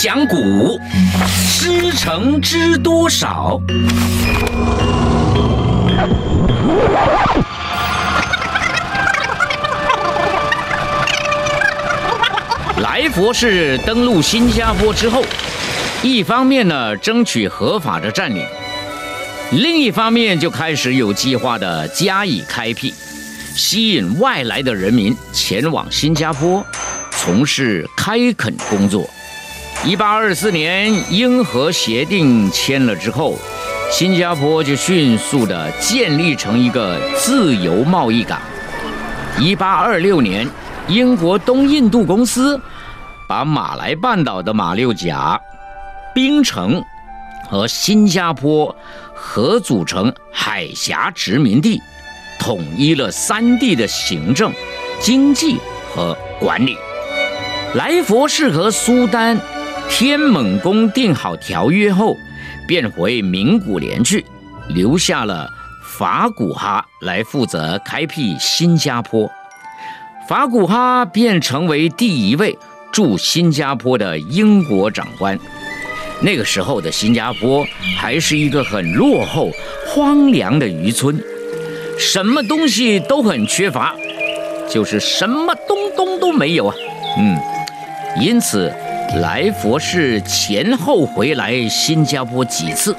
讲古，师承知多少？来佛士登陆新加坡之后，一方面呢争取合法的占领，另一方面就开始有计划的加以开辟，吸引外来的人民前往新加坡从事开垦工作。一八二四年英荷协定签了之后，新加坡就迅速的建立成一个自由贸易港。一八二六年，英国东印度公司把马来半岛的马六甲、槟城和新加坡合组成海峡殖民地，统一了三地的行政、经济和管理。来佛士和苏丹。天猛公定好条约后，便回名古连去，留下了法古哈来负责开辟新加坡。法古哈便成为第一位驻新加坡的英国长官。那个时候的新加坡还是一个很落后、荒凉的渔村，什么东西都很缺乏，就是什么东东都没有啊。嗯，因此。来佛士前后回来新加坡几次，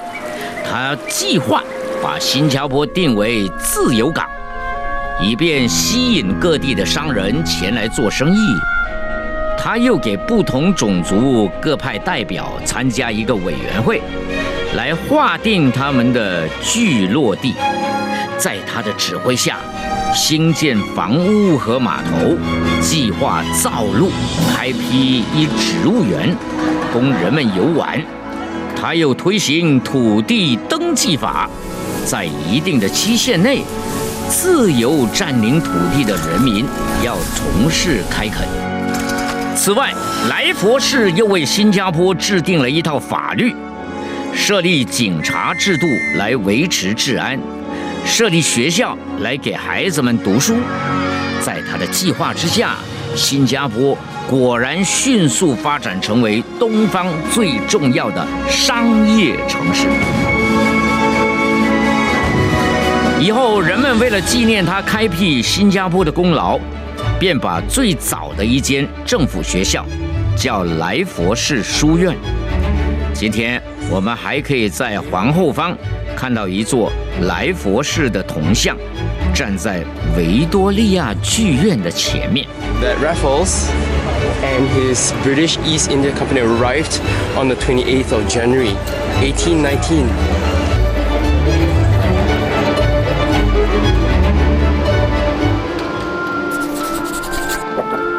他计划把新加坡定为自由港，以便吸引各地的商人前来做生意。他又给不同种族各派代表参加一个委员会，来划定他们的聚落地，在他的指挥下。兴建房屋和码头，计划造路，开辟一植物园，供人们游玩。他又推行土地登记法，在一定的期限内，自由占领土地的人民要从事开垦。此外，来佛士又为新加坡制定了一套法律，设立警察制度来维持治安。设立学校来给孩子们读书，在他的计划之下，新加坡果然迅速发展成为东方最重要的商业城市。以后，人们为了纪念他开辟新加坡的功劳，便把最早的一间政府学校叫来佛士书院。今天，我们还可以在皇后方。看到一座来佛士的铜像，站在维多利亚剧院的前面。That Raffles and his British East India Company arrived on the 28th of January, 1819.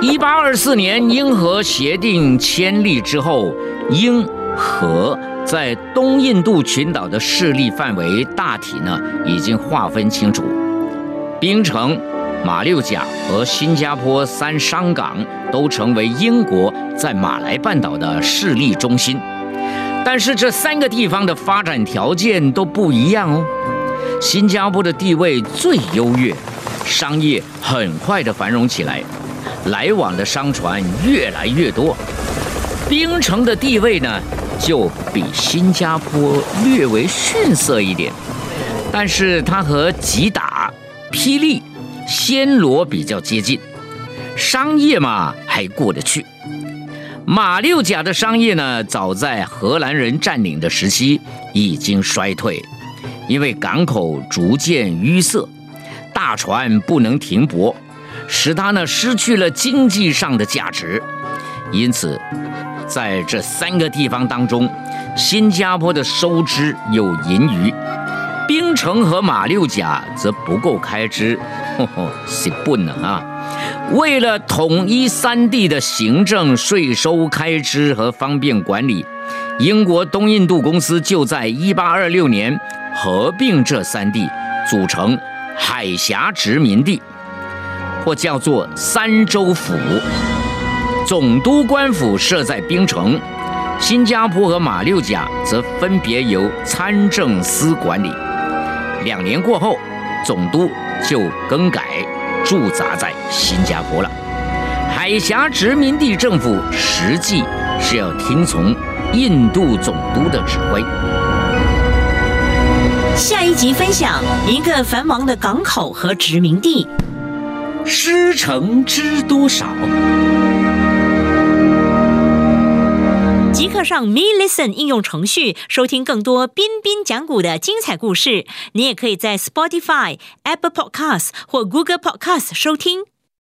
一八二四年英荷协定签立之后，英荷。在东印度群岛的势力范围大体呢已经划分清楚，槟城、马六甲和新加坡三商港都成为英国在马来半岛的势力中心。但是这三个地方的发展条件都不一样哦。新加坡的地位最优越，商业很快的繁荣起来，来往的商船越来越多。槟城的地位呢？就比新加坡略为逊色一点，但是它和吉打、霹雳、暹罗比较接近，商业嘛还过得去。马六甲的商业呢，早在荷兰人占领的时期已经衰退，因为港口逐渐淤塞，大船不能停泊，使它呢失去了经济上的价值，因此。在这三个地方当中，新加坡的收支有盈余，槟城和马六甲则不够开支，呵呵，是不能啊！为了统一三地的行政、税收、开支和方便管理，英国东印度公司就在1826年合并这三地，组成海峡殖民地，或叫做三州府。总督官府设在槟城，新加坡和马六甲则分别由参政司管理。两年过后，总督就更改驻扎在新加坡了。海海峡殖民地政府实际是要听从印度总督的指挥。下一集分享一个繁忙的港口和殖民地，师承知多少？上 Me Listen 应用程序收听更多彬彬讲古的精彩故事。你也可以在 Spotify、Apple Podcasts 或 Google Podcasts 收听。